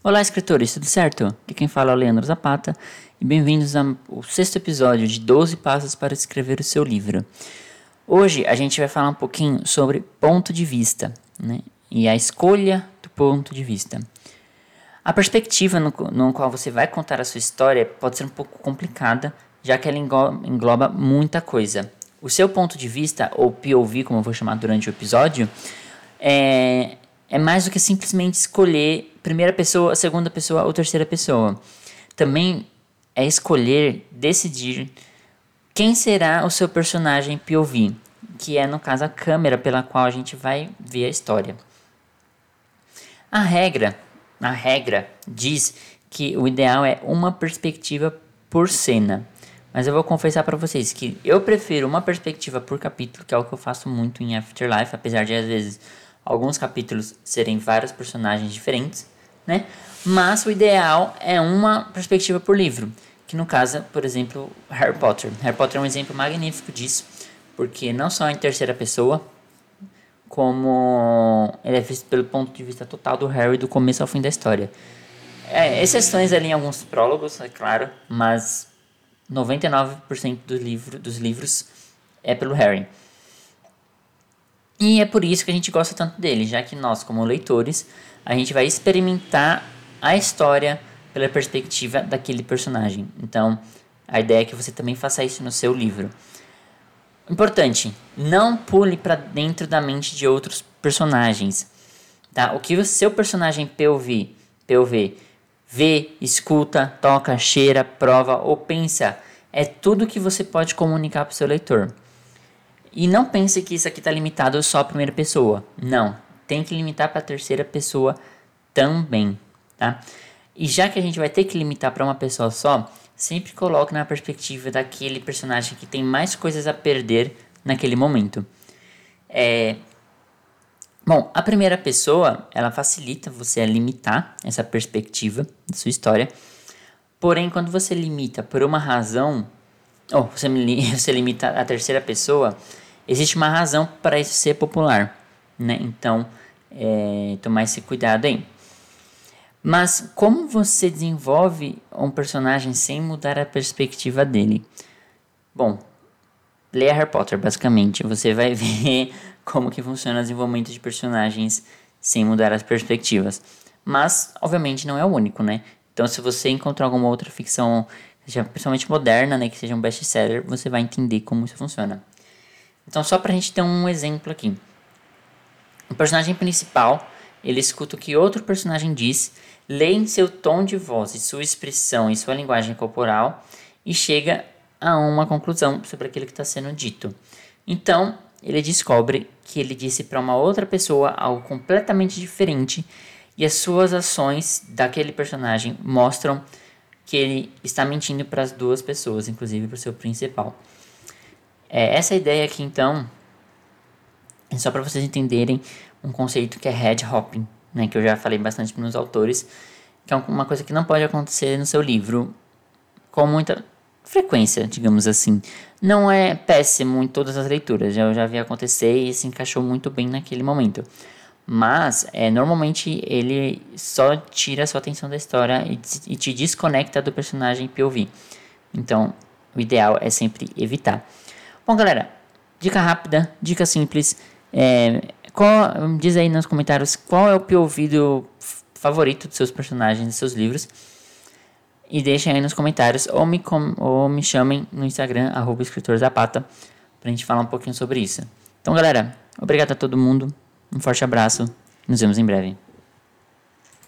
Olá, escritores, tudo certo? Aqui quem fala é o Leandro Zapata e bem-vindos ao sexto episódio de 12 Passos para Escrever o Seu Livro. Hoje a gente vai falar um pouquinho sobre ponto de vista né? e a escolha do ponto de vista. A perspectiva no, no qual você vai contar a sua história pode ser um pouco complicada, já que ela engloba muita coisa. O seu ponto de vista, ou POV, como eu vou chamar durante o episódio, é, é mais do que simplesmente escolher primeira pessoa, segunda pessoa ou terceira pessoa. Também é escolher, decidir quem será o seu personagem POV, que é no caso a câmera pela qual a gente vai ver a história. A regra, a regra diz que o ideal é uma perspectiva por cena. Mas eu vou confessar para vocês que eu prefiro uma perspectiva por capítulo, que é o que eu faço muito em Afterlife, apesar de às vezes alguns capítulos serem vários personagens diferentes, né? Mas o ideal é uma perspectiva por livro, que no caso, por exemplo, Harry Potter. Harry Potter é um exemplo magnífico disso, porque não só em terceira pessoa, como ele é visto pelo ponto de vista total do Harry do começo ao fim da história. É, exceções ali em alguns prólogos, é claro, mas 99% do livro, dos livros é pelo Harry. E é por isso que a gente gosta tanto dele, já que nós, como leitores, a gente vai experimentar a história pela perspectiva daquele personagem. Então, a ideia é que você também faça isso no seu livro. Importante, não pule para dentro da mente de outros personagens. Tá? O que o seu personagem POV, POV vê, escuta, toca, cheira, prova ou pensa é tudo que você pode comunicar para o seu leitor. E não pense que isso aqui está limitado só à primeira pessoa. Não, tem que limitar para a terceira pessoa também, tá? E já que a gente vai ter que limitar para uma pessoa só, sempre coloque na perspectiva daquele personagem que tem mais coisas a perder naquele momento. É... Bom, a primeira pessoa, ela facilita você a limitar essa perspectiva da sua história. Porém, quando você limita por uma razão, ou você, você limita a terceira pessoa, existe uma razão para isso ser popular, né? Então, é, tomar esse cuidado aí. Mas como você desenvolve um personagem sem mudar a perspectiva dele? Bom, leia Harry Potter, basicamente. Você vai ver como que funciona o desenvolvimento de personagens sem mudar as perspectivas. Mas, obviamente, não é o único, né? Então, se você encontrar alguma outra ficção, seja principalmente moderna, né, que seja um best-seller, você vai entender como isso funciona. Então, só pra gente ter um exemplo aqui. O personagem principal, ele escuta o que outro personagem diz, lê em seu tom de voz e sua expressão e sua linguagem corporal e chega a uma conclusão sobre aquilo que está sendo dito. Então, ele descobre que ele disse para uma outra pessoa algo completamente diferente e as suas ações daquele personagem mostram que ele está mentindo para as duas pessoas, inclusive para o seu principal. É, essa ideia aqui, então, é só para vocês entenderem um conceito que é head hopping, né, que eu já falei bastante para os autores, que é uma coisa que não pode acontecer no seu livro com muita frequência, digamos assim. Não é péssimo em todas as leituras, eu já vi acontecer e se encaixou muito bem naquele momento. Mas, é, normalmente, ele só tira a sua atenção da história e, e te desconecta do personagem POV. Então, o ideal é sempre evitar. Bom, galera, dica rápida, dica simples. É, qual, diz aí nos comentários qual é o POV do favorito dos seus personagens, dos seus livros. E deixem aí nos comentários ou me, com, ou me chamem no Instagram, arroba escritorzapata, pra gente falar um pouquinho sobre isso. Então, galera, obrigado a todo mundo. Um forte abraço. Nos vemos em breve.